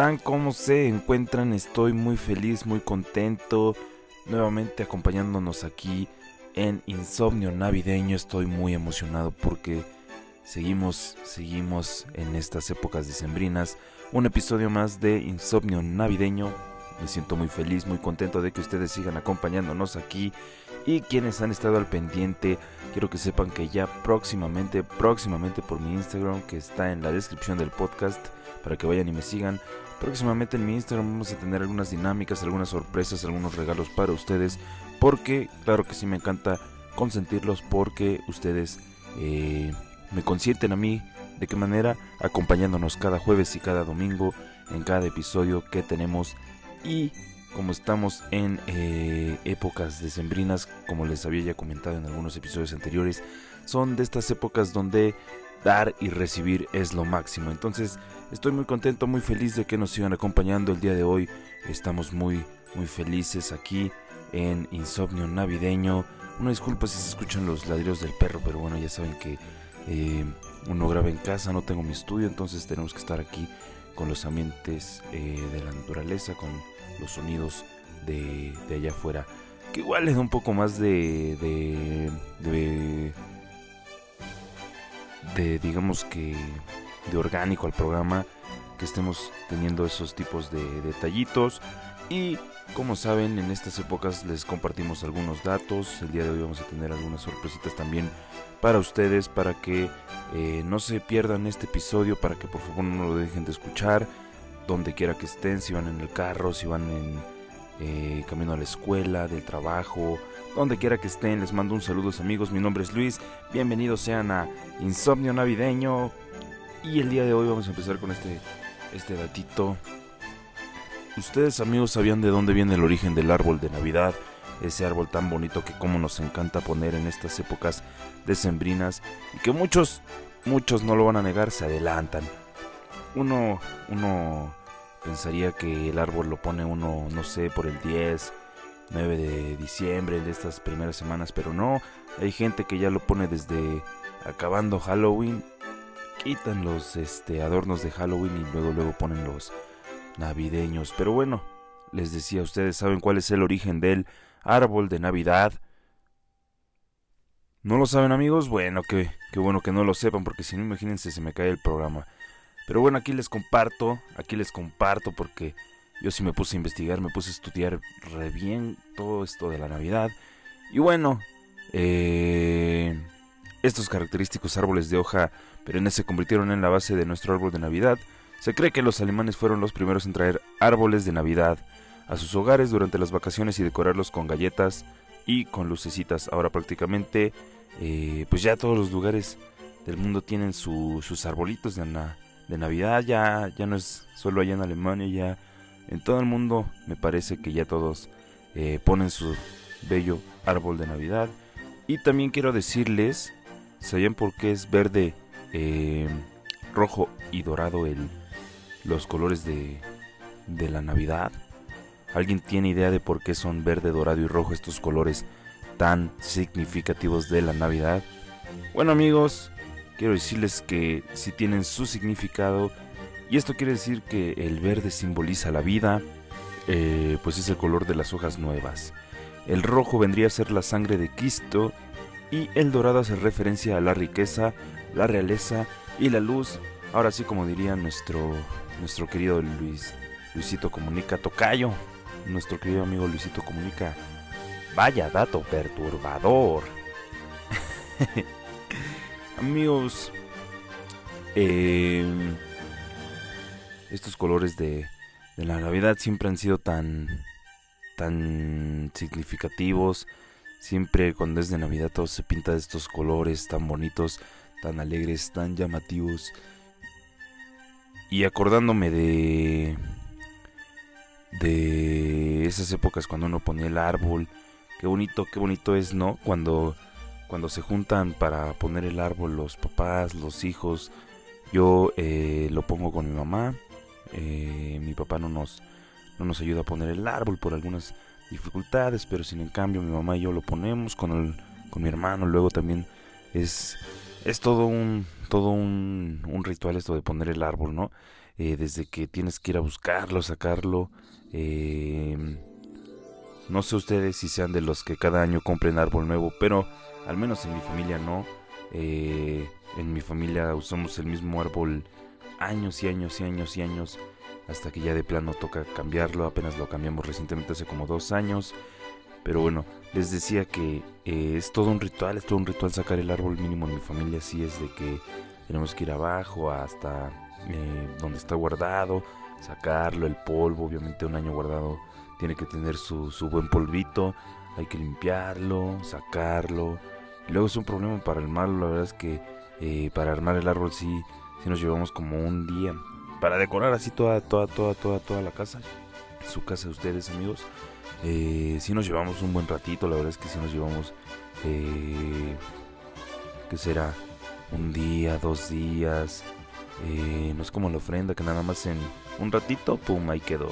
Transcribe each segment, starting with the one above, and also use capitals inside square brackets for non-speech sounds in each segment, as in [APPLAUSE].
están? ¿Cómo se encuentran? Estoy muy feliz, muy contento. Nuevamente acompañándonos aquí en Insomnio Navideño. Estoy muy emocionado porque seguimos, seguimos en estas épocas decembrinas. Un episodio más de Insomnio Navideño. Me siento muy feliz, muy contento de que ustedes sigan acompañándonos aquí. Y quienes han estado al pendiente, quiero que sepan que ya próximamente, próximamente por mi Instagram, que está en la descripción del podcast, para que vayan y me sigan. Próximamente en mi Instagram vamos a tener algunas dinámicas, algunas sorpresas, algunos regalos para ustedes. Porque, claro que sí, me encanta consentirlos porque ustedes eh, me consienten a mí. ¿De qué manera? Acompañándonos cada jueves y cada domingo en cada episodio que tenemos. Y como estamos en eh, épocas decembrinas, como les había ya comentado en algunos episodios anteriores, son de estas épocas donde dar y recibir es lo máximo. Entonces estoy muy contento, muy feliz de que nos sigan acompañando el día de hoy. Estamos muy, muy felices aquí en Insomnio Navideño. Una disculpa si se escuchan los ladridos del perro, pero bueno, ya saben que eh, uno graba en casa, no tengo mi estudio, entonces tenemos que estar aquí con los ambientes eh, de la naturaleza, con los sonidos de, de, allá afuera. Que igual le da un poco más de, de, de de digamos que de orgánico al programa que estemos teniendo esos tipos de detallitos y como saben en estas épocas les compartimos algunos datos el día de hoy vamos a tener algunas sorpresitas también para ustedes para que eh, no se pierdan este episodio para que por favor no lo dejen de escuchar donde quiera que estén si van en el carro si van en eh, camino a la escuela del trabajo donde quiera que estén, les mando un saludo amigos, mi nombre es Luis, bienvenidos sean a Insomnio Navideño y el día de hoy vamos a empezar con este, este datito. Ustedes amigos sabían de dónde viene el origen del árbol de Navidad, ese árbol tan bonito que como nos encanta poner en estas épocas decembrinas y que muchos, muchos no lo van a negar, se adelantan. Uno, uno pensaría que el árbol lo pone uno, no sé, por el 10, 9 de diciembre, de estas primeras semanas, pero no, hay gente que ya lo pone desde acabando Halloween, quitan los este, adornos de Halloween y luego luego ponen los navideños. Pero bueno, les decía, ustedes saben cuál es el origen del árbol de Navidad. ¿No lo saben amigos? Bueno, qué, qué bueno que no lo sepan, porque si no, imagínense, se me cae el programa. Pero bueno, aquí les comparto, aquí les comparto porque yo sí me puse a investigar, me puse a estudiar re bien todo esto de la Navidad. Y bueno, eh, estos característicos árboles de hoja perennes se convirtieron en la base de nuestro árbol de Navidad. Se cree que los alemanes fueron los primeros en traer árboles de Navidad a sus hogares durante las vacaciones y decorarlos con galletas y con lucecitas. Ahora prácticamente, eh, pues ya todos los lugares del mundo tienen sus arbolitos de, de Navidad. Ya, ya no es solo allá en Alemania, ya en todo el mundo me parece que ya todos eh, ponen su bello árbol de Navidad. Y también quiero decirles, ¿sabían por qué es verde, eh, rojo y dorado el, los colores de, de la Navidad? ¿Alguien tiene idea de por qué son verde, dorado y rojo estos colores tan significativos de la Navidad? Bueno amigos, quiero decirles que si tienen su significado y esto quiere decir que el verde simboliza la vida, eh, pues es el color de las hojas nuevas. El rojo vendría a ser la sangre de Cristo y el dorado hace referencia a la riqueza, la realeza y la luz. Ahora sí, como diría nuestro, nuestro querido Luis, Luisito Comunica Tocayo, nuestro querido amigo Luisito Comunica. Vaya dato perturbador. [LAUGHS] Amigos, eh, estos colores de, la Navidad siempre han sido tan, tan significativos. Siempre cuando es de Navidad todo se pinta de estos colores tan bonitos, tan alegres, tan llamativos. Y acordándome de de esas épocas cuando uno ponía el árbol, qué bonito, qué bonito es, ¿no? Cuando cuando se juntan para poner el árbol los papás, los hijos. Yo eh, lo pongo con mi mamá eh, mi papá no nos, no nos ayuda a poner el árbol por algunas dificultades, pero sin en cambio mi mamá y yo lo ponemos con, el, con mi hermano. Luego también es, es todo un todo un, un, ritual esto de poner el árbol, ¿no? eh, desde que tienes que ir a buscarlo, sacarlo. Em, no sé ustedes si sean de los que cada año compren árbol nuevo, pero al menos en mi familia no. Eh, en mi familia usamos el mismo árbol años y años y años y años hasta que ya de plano toca cambiarlo. Apenas lo cambiamos recientemente hace como dos años. Pero bueno, les decía que eh, es todo un ritual, es todo un ritual sacar el árbol mínimo en mi familia. Así es de que tenemos que ir abajo hasta eh, donde está guardado, sacarlo, el polvo, obviamente un año guardado tiene que tener su, su buen polvito. Hay que limpiarlo, sacarlo. Y luego es un problema para armarlo, la verdad es que eh, para armar el árbol sí, sí nos llevamos como un día. Para decorar así toda, toda, toda, toda, toda la casa. Su casa de ustedes, amigos. Eh, sí nos llevamos un buen ratito, la verdad es que sí nos llevamos, eh, que será? Un día, dos días. Eh, no es como la ofrenda que nada más en un ratito, pum, ahí quedó.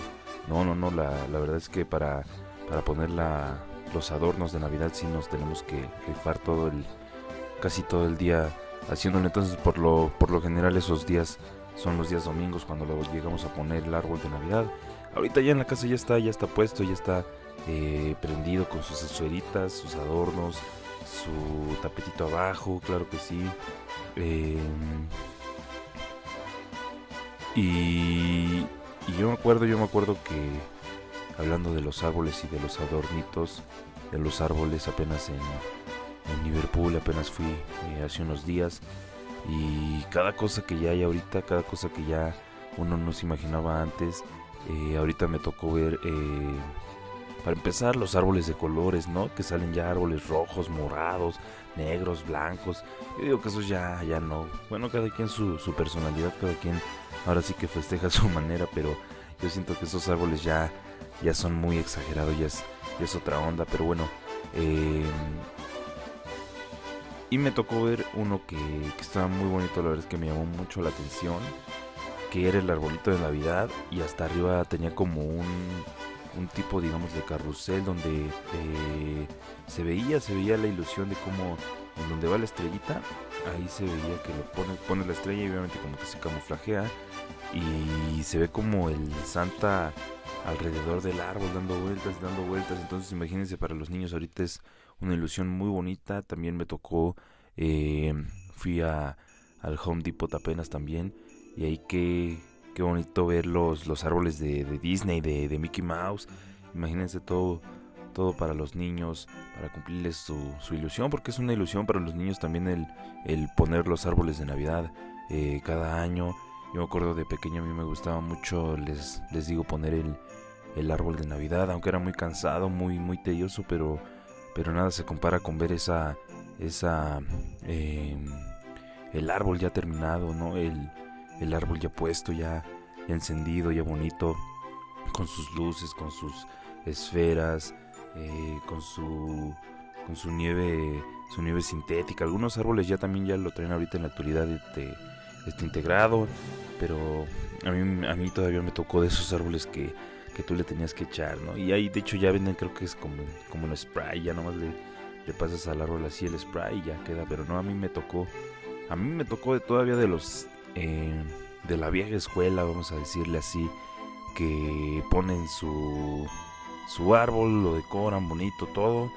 No, no, no, la, la verdad es que para, para poner la, los adornos de Navidad sí nos tenemos que rifar todo el, casi todo el día haciéndolo. Entonces, por lo, por lo general, esos días son los días domingos cuando llegamos a poner el árbol de Navidad. Ahorita ya en la casa ya está, ya está puesto, ya está eh, prendido con sus esferitas, sus adornos, su tapetito abajo, claro que sí. Em, y, yo me acuerdo, yo me acuerdo que hablando de los árboles y de los adornitos de los árboles apenas en, en Liverpool, apenas fui eh, hace unos días y cada cosa que ya hay ahorita, cada cosa que ya uno no se imaginaba antes, eh, ahorita me tocó ver, eh, para empezar, los árboles de colores, ¿no? Que salen ya árboles rojos, morados, negros, blancos. Yo digo que eso ya, ya no. Bueno, cada quien su, su personalidad, cada quien ahora sí que festeja [LAUGHS] su manera, pero yo siento que esos árboles ya, ya son muy exagerados, ya es, ya es otra onda, pero bueno. Eh, y me tocó ver uno que, estaba muy bonito, la verdad es que me llamó mucho la atención. Que era el arbolito de Navidad y hasta arriba tenía como un, un tipo, digamos, de carrusel donde eh, se veía, se veía la ilusión de cómo en donde va la estrellita, ahí se veía que lo pone, pone la estrella y obviamente como que se camuflajea y se ve como el Santa alrededor del árbol dando vueltas, dando vueltas. Entonces imagínense para los niños ahorita es una ilusión muy bonita. También me tocó, eh, fui a, al Home Depot apenas también. Y ahí qué, qué bonito ver los, los árboles de, Disney, de, Mickey Mouse. Imagínense todo, todo para los niños, para cumplirles su, su, ilusión, porque es una ilusión para los niños también el, el poner los árboles de Navidad eh, cada año. Yo me acuerdo de pequeño a mí me gustaba mucho, les, les digo, poner el, el árbol de Navidad, aunque era muy cansado, muy, muy tedioso, pero pero nada se compara con ver esa, esa, em, el árbol ya terminado, ¿no? El, el árbol ya puesto, ya encendido, ya bonito, con sus luces, con sus esferas, eh, con su, con su nieve, su nieve sintética. Algunos árboles ya también ya lo traen ahorita en la actualidad este, este integrado, pero a mí, a mí todavía me tocó de esos árboles que que tú le tenías que echar, ¿no? Y ahí de hecho ya venden, creo que es como, como un spray, ya nomás le, le pasas al árbol así el spray y ya queda, pero no, a mí me tocó, a mí me tocó de, todavía de los, eh, de la vieja escuela, vamos a decirle así, que ponen su, su árbol, lo decoran bonito todo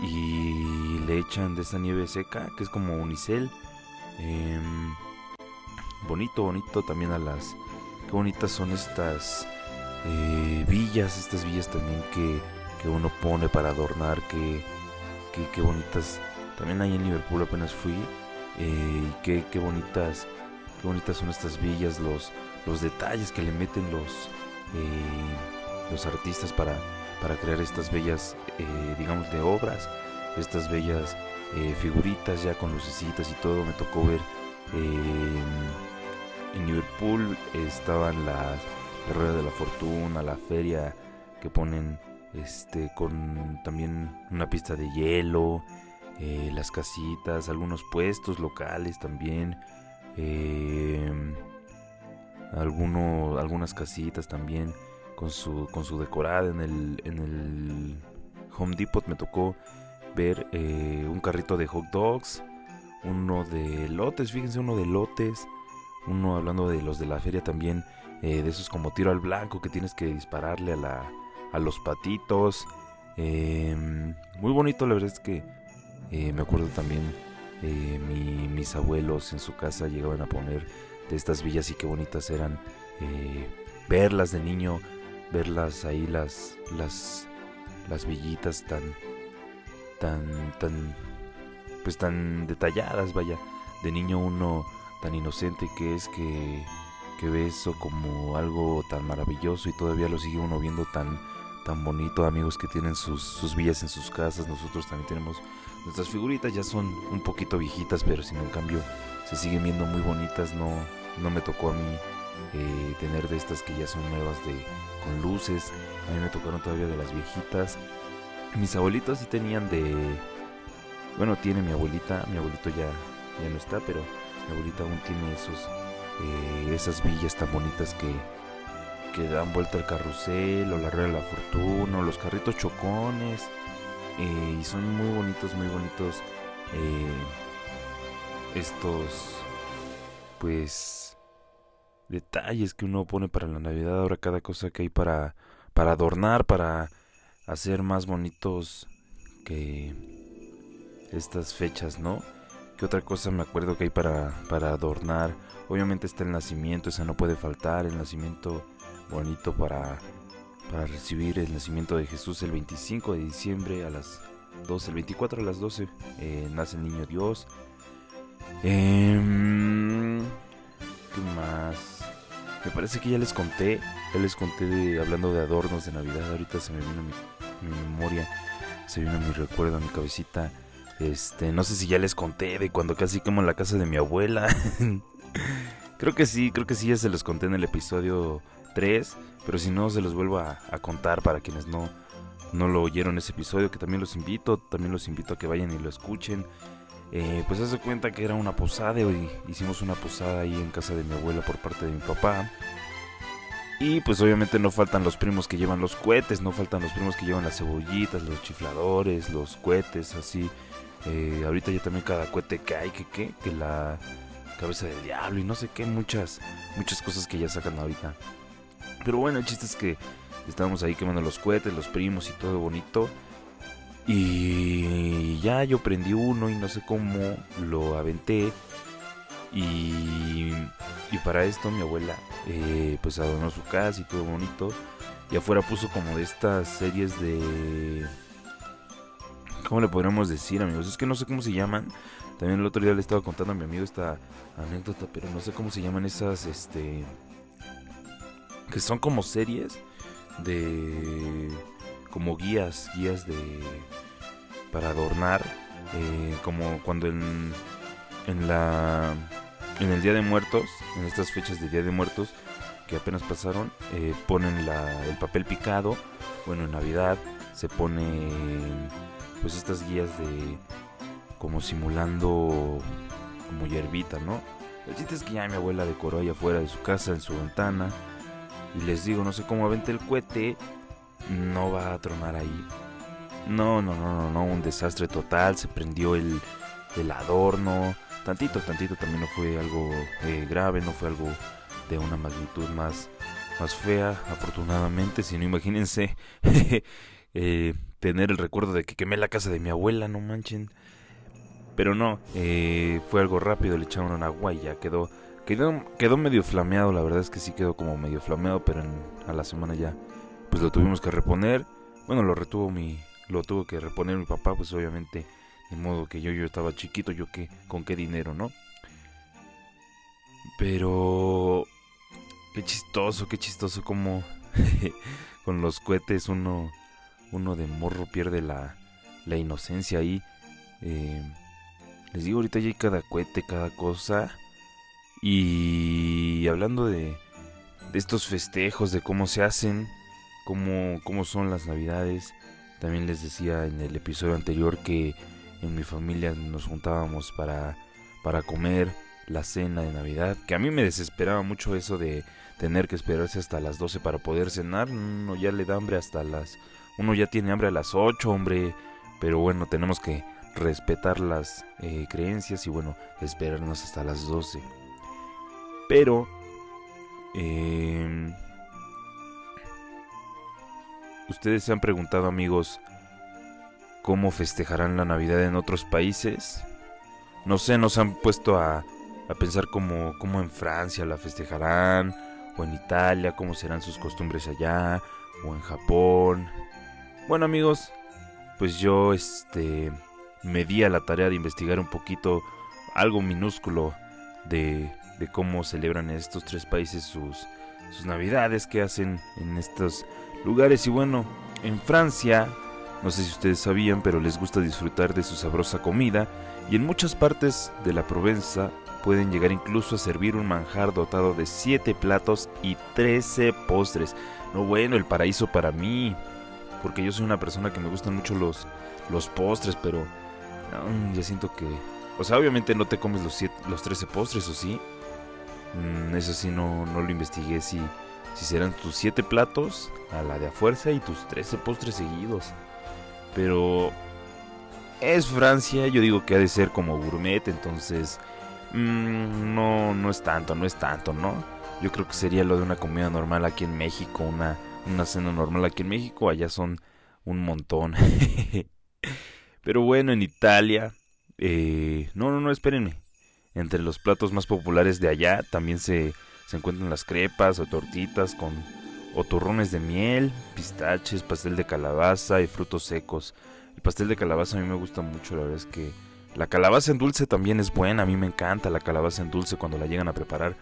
y le echan de esa nieve seca, que es como unicel. Em, bonito, bonito también a las... Qué bonitas son estas eh, villas, estas villas también que, que, uno pone para adornar, que, que, bonitas. También ahí en Liverpool apenas fui. Eh, qué, qué, bonitas, qué bonitas son estas villas, los, los detalles que le meten los, eh, los artistas para, para crear estas bellas, eh, digamos, de obras, estas bellas figuritas ya con lucecitas y todo. Me tocó ver en Liverpool estaban las la rueda de la fortuna, la feria que ponen este con también una pista de hielo, eh, las casitas, algunos puestos locales también, eh, algunas casitas también con su con su decorada en el en el Home Depot me tocó ver eh, un carrito de hot dogs, uno de lotes, fíjense uno de lotes, uno hablando de los de la feria también eh, de esos como tiro al blanco que tienes que dispararle a, la, a los patitos. Em, muy bonito, la verdad es que eh, me acuerdo también mis abuelos en su casa llegaban a poner de estas villas y qué bonitas eran verlas de niño, verlas ahí las las las villitas tan tan tan pues tan detalladas, vaya, de niño uno tan inocente que es que que ve eso como algo tan maravilloso y todavía lo sigue uno viendo tan tan bonito, amigos que tienen sus, sus villas en sus casas, nosotros también tenemos nuestras figuritas, ya son un poquito viejitas, pero sin en cambio se siguen viendo muy bonitas, no, no me tocó a mí eh, tener de estas que ya son nuevas de con luces, a mí me tocaron todavía de las viejitas, mis abuelitos sí tenían de, bueno, tiene mi abuelita, mi abuelito ya, ya no está, pero mi abuelita aún tiene esos, eh, esas villas tan bonitas que que dan vuelta al carrusel o la rueda de la fortuna o los carritos chocones eh, y son muy bonitos muy bonitos eh, estos pues detalles que uno pone para la navidad ahora cada cosa que hay para para adornar para hacer más bonitos que estas fechas no ¿Qué otra cosa me acuerdo que hay para, para adornar? Obviamente está el nacimiento, esa no puede faltar, el nacimiento bonito para, para recibir el nacimiento de Jesús el 25 de diciembre a las 12, el 24 a las 12 eh, nace el niño Dios. Em, ¿Qué más? Me parece que ya les conté, ya les conté de hablando de adornos de Navidad. Ahorita se me vino mi, mi memoria, se vino mi recuerdo a mi cabecita. Este, no sé si ya les conté de cuando casi en la casa de mi abuela. [LAUGHS] creo que sí, creo que sí ya se los conté en el episodio tres, pero si no se los vuelvo a, contar para quienes no, no lo oyeron ese episodio, que también los invito, también los invito a que vayan y lo escuchen. Eh, pues hace cuenta que era una posada y hicimos una posada ahí en casa de mi abuela por parte de mi papá. Y pues obviamente no faltan los primos que llevan los cohetes, no faltan los primos que llevan las cebollitas, los chifladores, los cohetes, así. Eh, ahorita ya también cada cohete que hay, que, que, que la cabeza del diablo y no sé qué, muchas, muchas cosas que ya sacan ahorita. Pero bueno, el chiste es que estábamos ahí quemando los cohetes, los primos y todo bonito. Y ya yo prendí uno y no sé cómo lo aventé. Y, y para esto mi abuela eh, pues adornó su casa y todo bonito. Y afuera puso como de estas series de... ¿Cómo le podríamos decir amigos? Es que no sé cómo se llaman. También el otro día le estaba contando a mi amigo esta anécdota, pero no sé cómo se llaman esas, este que son como series de como guías, guías de para adornar, eh, como cuando en, en la en el Día de Muertos, en estas fechas de Día de Muertos que apenas pasaron, eh, ponen la, el papel picado, bueno en Navidad se ponen pues estas guías de como simulando como hierbita, ¿no? El chiste es que ya mi abuela decoró allá afuera de su casa, en su ventana, y les digo, no sé cómo avente el cohete, no va a tronar ahí. No, no, no, no, no, un desastre total. Se prendió el, el adorno. Tantito, tantito también no fue algo eh, grave, no fue algo de una magnitud más, más fea, afortunadamente. Si no, imagínense [LAUGHS] eh, tener el recuerdo de que quemé la casa de mi abuela, no manchen. Pero no, eh, fue algo rápido, le echaron agua y ya quedó Quedó, quedó medio flameado, la verdad es que sí quedó como medio flameado, pero a la semana ya pues lo tuvimos que reponer. Bueno, lo retuvo mi, lo tuvo que reponer mi papá, pues obviamente, de modo que yo, yo estaba chiquito, yo qué, con qué dinero, ¿no? Pero qué chistoso, qué chistoso como [LAUGHS] con los cohetes uno, uno de morro pierde la, la inocencia ahí. Eh, les digo, ahorita ya hay cada cohete, cada cosa. Y hablando de, estos festejos, de cómo se hacen, cómo, cómo son las navidades, también les decía en el episodio anterior que en mi familia nos juntábamos para, para comer la cena de Navidad, que a mí me desesperaba mucho eso de tener que esperarse hasta las 12 para poder cenar, uno ya le da hambre hasta las... Uno ya tiene hambre a las 8, hombre, pero bueno, tenemos que respetar las eh, creencias y bueno, esperarnos hasta las 12. Pero Em, Ustedes se han preguntado, amigos, cómo festejarán la Navidad en otros países. No sé, nos han puesto a, a pensar cómo, cómo en Francia la festejarán, o en Italia, cómo serán sus costumbres allá, o en Japón. Bueno, amigos, pues yo este me di a la tarea de investigar un poquito algo minúsculo de, de cómo celebran estos tres países sus, sus navidades, qué hacen en estos lugares. Y bueno, en Francia, no sé si ustedes sabían, pero les gusta disfrutar de su sabrosa comida. Y en muchas partes de la Provenza pueden llegar incluso a servir un manjar dotado de 7 platos y 13 postres. No bueno, el paraíso para mí. Porque yo soy una persona que me gustan mucho los, los postres, pero ya siento que... O sea, obviamente no te comes los, los 13 postres, ¿o sí? Mm, eso sí, no, no lo investigué, si, si serán tus 7 platos a la de a fuerza y tus 13 postres seguidos. Pero es Francia, yo digo que ha de ser como gourmet, entonces mmm, no, no es tanto, no es tanto, ¿no? Yo creo que sería lo de una comida normal aquí en México, una, una cena normal aquí en México, allá son un montón. [LAUGHS] Pero bueno, en Italia, eh, no, no, no, espérenme. Entre los platos más populares de allá también se, se encuentran las crepas o tortitas con o de miel, pistaches, pastel de calabaza y frutos secos. El pastel de calabaza a mí me gusta mucho, la verdad es que la calabaza en dulce también es buena, a mí me encanta la calabaza en dulce cuando la llegan a preparar.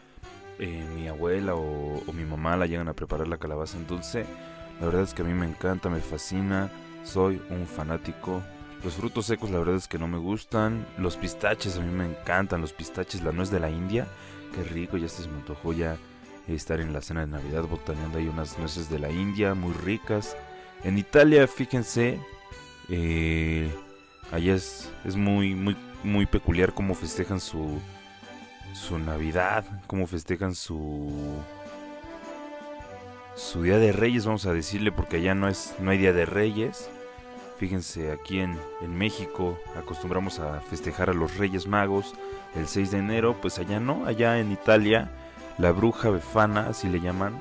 Eh, mi abuela o mi mamá la llegan a preparar la calabaza en dulce. La verdad es que a mí me encanta, me fascina, soy un fanático. Los frutos secos la verdad es que no me gustan. Los pistaches a mí me encantan, los pistaches, la nuez de la India. Qué rico, ya se me antojó ya estar en la cena de Navidad botaneando ahí unas nueces de la India muy ricas. En Italia, fíjense, eh, allá es, es muy, muy, muy peculiar cómo festejan su, su Navidad, cómo festejan su su Día de Reyes, vamos a decirle, porque allá no es no hay Día de Reyes. Fíjense, aquí en, en México acostumbramos a festejar a los Reyes Magos el 6 de enero, pues allá no, allá en Italia la bruja befana, así le llaman,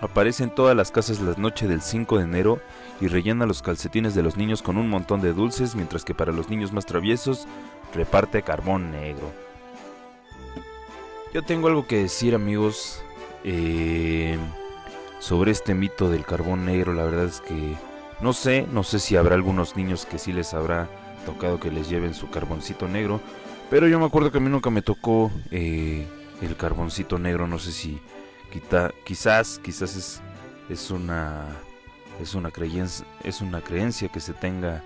aparece en todas las casas la noche del 5 de enero y rellena los calcetines de los niños con un montón de dulces, mientras que para los niños más traviesos reparte carbón negro. Yo tengo algo que decir amigos eh, sobre este mito del carbón negro, la verdad es que no sé, no sé si habrá algunos niños que sí les habrá tocado que les lleven su carboncito negro, pero yo me acuerdo que a mí nunca me tocó eh, el carboncito negro, no sé si quizás, quizás es, es una es una creencia, es una creencia que se tenga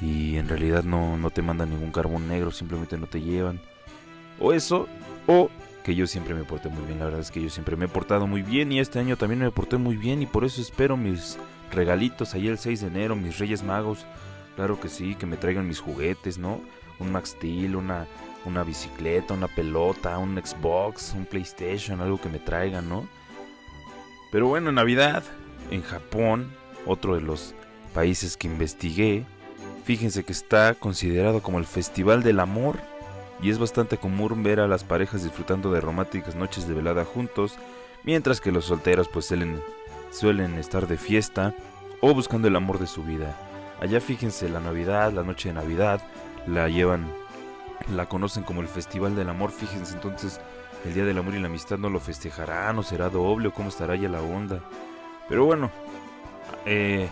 y en realidad no, no te mandan ningún carbón negro, simplemente no te llevan. O eso, o que yo siempre me porté muy bien, la verdad es que yo siempre me he portado muy bien y este año también me porté muy bien y por eso espero mis regalitos ahí el 6 de enero, mis Reyes Magos, claro que sí, que me traigan mis juguetes, ¿no? Un Max una, una bicicleta, una pelota, un Xbox, un PlayStation, algo que me traigan, ¿no? Pero bueno, en Navidad, en Japón, otro de los países que investigué, fíjense que está considerado como el Festival del Amor y es bastante común ver a las parejas disfrutando de románticas noches de velada juntos, mientras que los solteros pues suelen, suelen estar de fiesta o buscando el amor de su vida. Allá fíjense la Navidad, la noche de Navidad, la llevan, la conocen como el Festival del Amor, fíjense entonces el Día del Amor y la Amistad no lo festejarán o será doble o cómo estará ya la onda. Pero bueno, eh,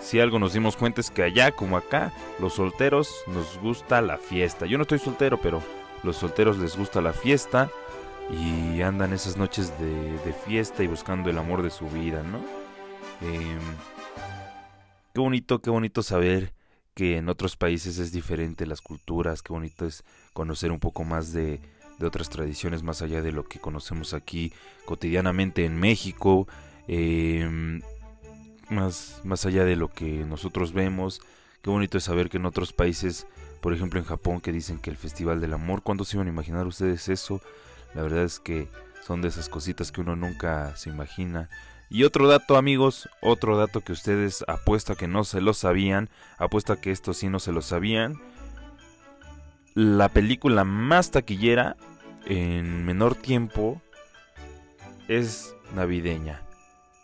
si algo nos dimos cuenta es que allá como acá, los solteros nos gusta la fiesta. Yo no estoy soltero, pero los solteros les gusta la fiesta y andan esas noches de, fiesta y buscando el amor de su vida, ¿no? Em, qué bonito, qué bonito saber que en otros países es diferente las culturas, qué bonito es conocer un poco más de, de otras tradiciones más allá de lo que conocemos aquí cotidianamente en México. Eh, más, más allá de lo que nosotros vemos. Qué bonito es saber que en otros países, por ejemplo en Japón, que dicen que el Festival del Amor, ¿cuándo se iban a imaginar ustedes eso? La verdad es que son de esas cositas que uno nunca se imagina. Y otro dato amigos, otro dato que ustedes apuesta que no se lo sabían, apuesta que esto sí no se lo sabían. La película más taquillera en menor tiempo es navideña.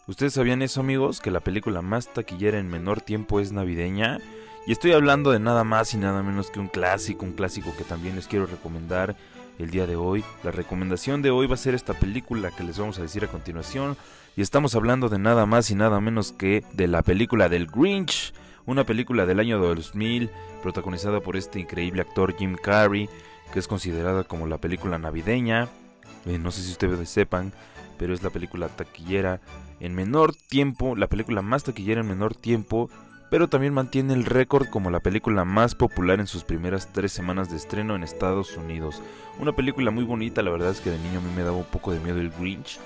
¿Ustedes sabían eso amigos? Que la película más taquillera en menor tiempo es navideña. Y estoy hablando de nada más y nada menos que un clásico, un clásico que también les quiero recomendar el día de hoy. La recomendación de hoy va a ser esta película que les vamos a decir a continuación. Y estamos hablando de nada más y nada menos que de la película del Grinch. Una película del año 2000 protagonizada por este increíble actor Jim Carrey, que es considerada como la película navideña. Eh, no sé si ustedes sepan, pero es la película taquillera en menor tiempo, la película más taquillera en menor tiempo pero también mantiene el récord como la película más popular en sus primeras tres semanas de estreno en Estados Unidos. Una película muy bonita, la verdad es que de niño a mí me daba un poco de miedo el Grinch,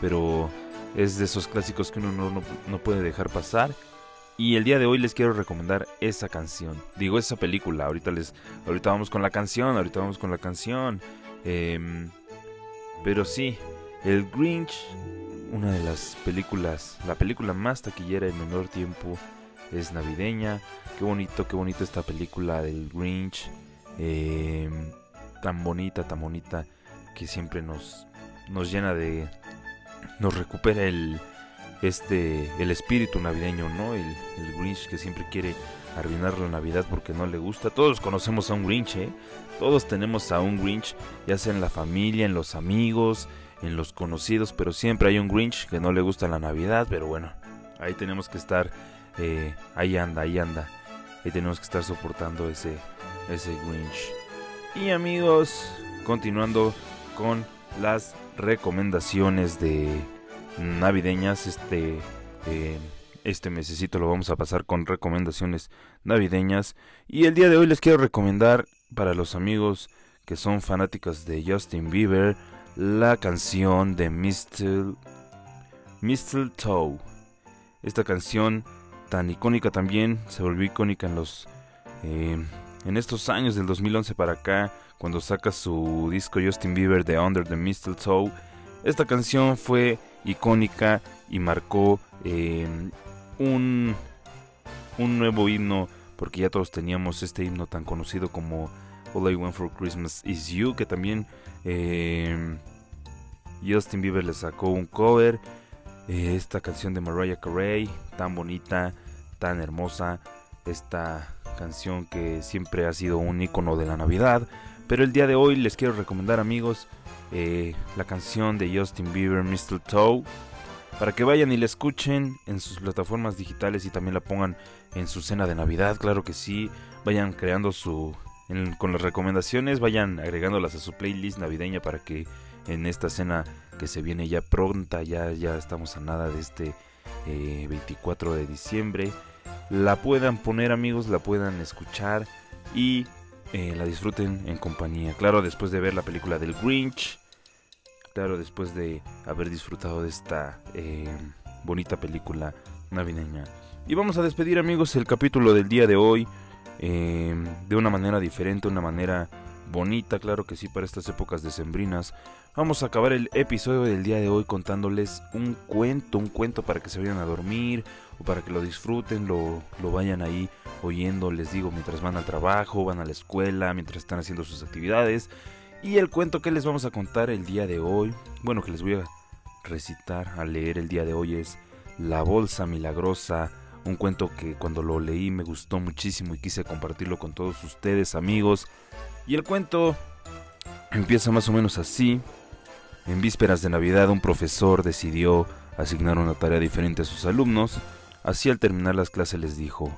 pero es de esos clásicos que uno no, puede dejar pasar. Y el día de hoy les quiero recomendar esa canción. Digo, esa película. Ahorita les. Ahorita vamos con la canción. Ahorita vamos con la canción. Em, pero sí. El Grinch. Una de las películas. La película más taquillera en menor tiempo es navideña. Qué bonito, qué bonito esta película del Grinch. Eh, tan bonita, tan bonita, que siempre nos, nos llena de... nos recupera el, este, el espíritu navideño, ¿no? El, el Grinch que siempre quiere arruinar la Navidad porque no le gusta. Todos conocemos a un Grinch, ¿eh? Todos tenemos a un Grinch, ya sea en la familia, en los amigos, en los conocidos, pero siempre hay un Grinch que no le gusta la Navidad, pero bueno, ahí tenemos que estar eh, ahí anda, ahí anda. Y tenemos que estar soportando ese, ese Grinch. Y amigos, continuando con las recomendaciones de navideñas. Este, eh, este mesecito lo vamos a pasar con recomendaciones navideñas. Y el día de hoy les quiero recomendar para los amigos que son fanáticos de Justin Bieber la canción de Mistle, Mistletoe. Esta canción tan icónica también, se volvió icónica en los eh, en estos años del 2011 para acá, cuando saca su disco Justin Bieber de Under the Mistletoe. Esta canción fue icónica y marcó eh, un, un nuevo himno, porque ya todos teníamos este himno tan conocido como All I Want for Christmas Is You, que también eh, Justin Bieber le sacó un cover eh, esta canción de Mariah Carey, tan bonita, tan hermosa, esta canción que siempre ha sido un icono de la Navidad. Pero el día de hoy les quiero recomendar, amigos, eh, la canción de Justin Bieber, Mistletoe, para que vayan y la escuchen en sus plataformas digitales y también la pongan en su cena de Navidad. Claro que sí, vayan creando su. con las recomendaciones, vayan agregándolas a su playlist navideña para que en esta cena que se viene ya pronta, ya, ya estamos a nada de este 24 eh, de diciembre. La puedan poner amigos, la puedan escuchar y eh, la disfruten en compañía. Claro, después de ver la película del Grinch, claro, después de haber disfrutado de esta eh, bonita película navideña. Y vamos a despedir amigos el capítulo del día de hoy de una manera diferente, una manera bonita, claro que sí, para estas épocas decembrinas. Vamos a acabar el episodio del día de hoy contándoles un cuento, un cuento para que se vayan a dormir o para que lo disfruten, lo, lo vayan ahí oyendo, les digo, mientras van al trabajo, van a la escuela, mientras están haciendo sus actividades. Y el cuento que les vamos a contar el día de hoy, bueno, que les voy a recitar, a leer el día de hoy es La Bolsa Milagrosa un cuento que cuando lo leí me gustó muchísimo y quise compartirlo con todos ustedes amigos. Y el cuento empieza más o menos así. En vísperas de Navidad un profesor decidió asignar una tarea diferente a sus alumnos. Así al terminar las clases les dijo,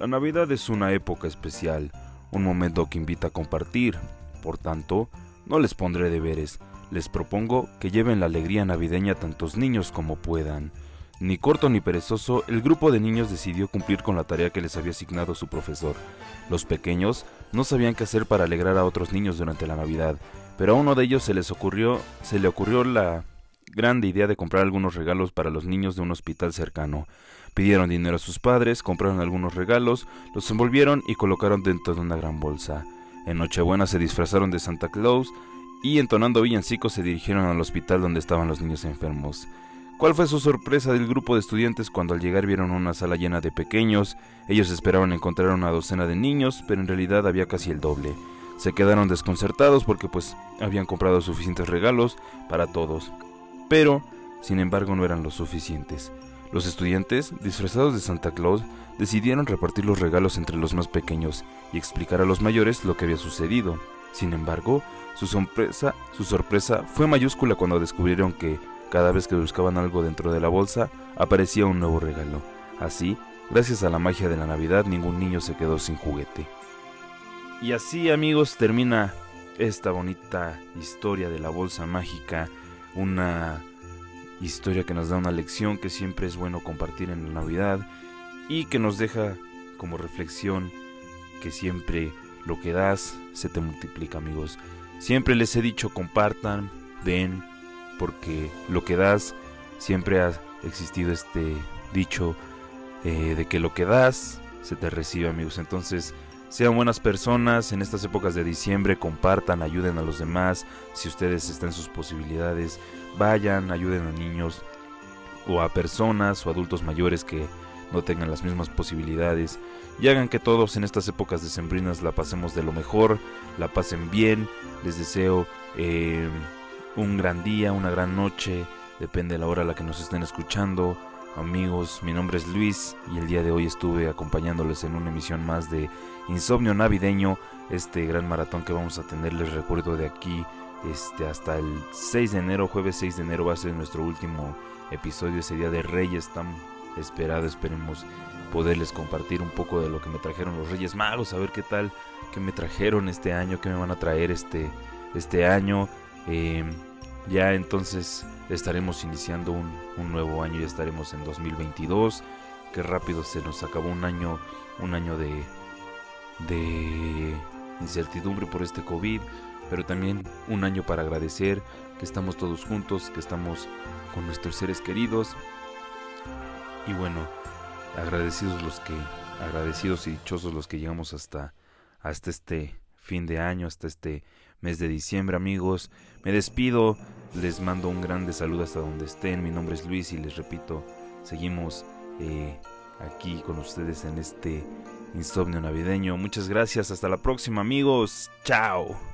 La Navidad es una época especial, un momento que invita a compartir. Por tanto, no les pondré deberes, les propongo que lleven la alegría navideña a tantos niños como puedan. Ni corto ni perezoso, el grupo de niños decidió cumplir con la tarea que les había asignado su profesor. Los pequeños no sabían qué hacer para alegrar a otros niños durante la Navidad, pero a uno de ellos se les ocurrió, se le ocurrió la grande idea de comprar algunos regalos para los niños de un hospital cercano. Pidieron dinero a sus padres, compraron algunos regalos, los envolvieron y colocaron dentro de una gran bolsa. En Nochebuena se disfrazaron de Santa Claus y entonando villancicos se dirigieron al hospital donde estaban los niños enfermos. ¿Cuál fue su sorpresa del grupo de estudiantes cuando al llegar vieron una sala llena de pequeños? Ellos esperaban encontrar una docena de niños, pero en realidad había casi el doble. Se quedaron desconcertados porque pues habían comprado suficientes regalos para todos. Pero, sin embargo, no eran los suficientes. Los estudiantes, disfrazados de Santa Claus, decidieron repartir los regalos entre los más pequeños y explicar a los mayores lo que había sucedido. Sin embargo, su sorpresa, su sorpresa fue mayúscula cuando descubrieron que cada vez que buscaban algo dentro de la bolsa, aparecía un nuevo regalo. Así, gracias a la magia de la Navidad, ningún niño se quedó sin juguete. Y así, amigos, termina esta bonita historia de la bolsa mágica, una historia que nos da una lección que siempre es bueno compartir en la Navidad y que nos deja como reflexión que siempre lo que das se te multiplica, amigos. Siempre les he dicho compartan, den, porque lo que das siempre ha existido este dicho eh, de que lo que das se te recibe, amigos. Entonces, sean buenas personas en estas épocas de diciembre, compartan, ayuden a los demás. Si ustedes están en sus posibilidades, vayan, ayuden a niños o a personas o adultos mayores que no tengan las mismas posibilidades y hagan que todos en estas épocas decembrinas la pasemos de lo mejor, la pasen bien. Les deseo eh, un gran día, una gran noche, depende de la hora a la que nos estén escuchando. Amigos, mi nombre es Luis y el día de hoy estuve acompañándoles en una emisión más de Insomnio Navideño, este gran maratón que vamos a tener, les recuerdo de aquí este, hasta el 6 de enero, jueves 6 de enero va a ser nuestro último episodio, ese día de Reyes tan esperado, esperemos poderles compartir un poco de lo que me trajeron los Reyes Magos, a ver qué tal, qué me trajeron este año, qué me van a traer este, este año. Eh, ya entonces estaremos iniciando un, un, nuevo año, ya estaremos en 2022. Qué rápido se nos acabó un año, un año de, de incertidumbre por este COVID, pero también un año para agradecer que estamos todos juntos, que estamos con nuestros seres queridos. Y bueno, agradecidos los que, agradecidos y dichosos los que llegamos hasta, hasta este fin de año, hasta este mes de diciembre, amigos. Me despido, les mando un grande saludo hasta donde estén. Mi nombre es Luis y les repito, seguimos eh, aquí con ustedes en este insomnio navideño. Muchas gracias, hasta la próxima, amigos. Chao.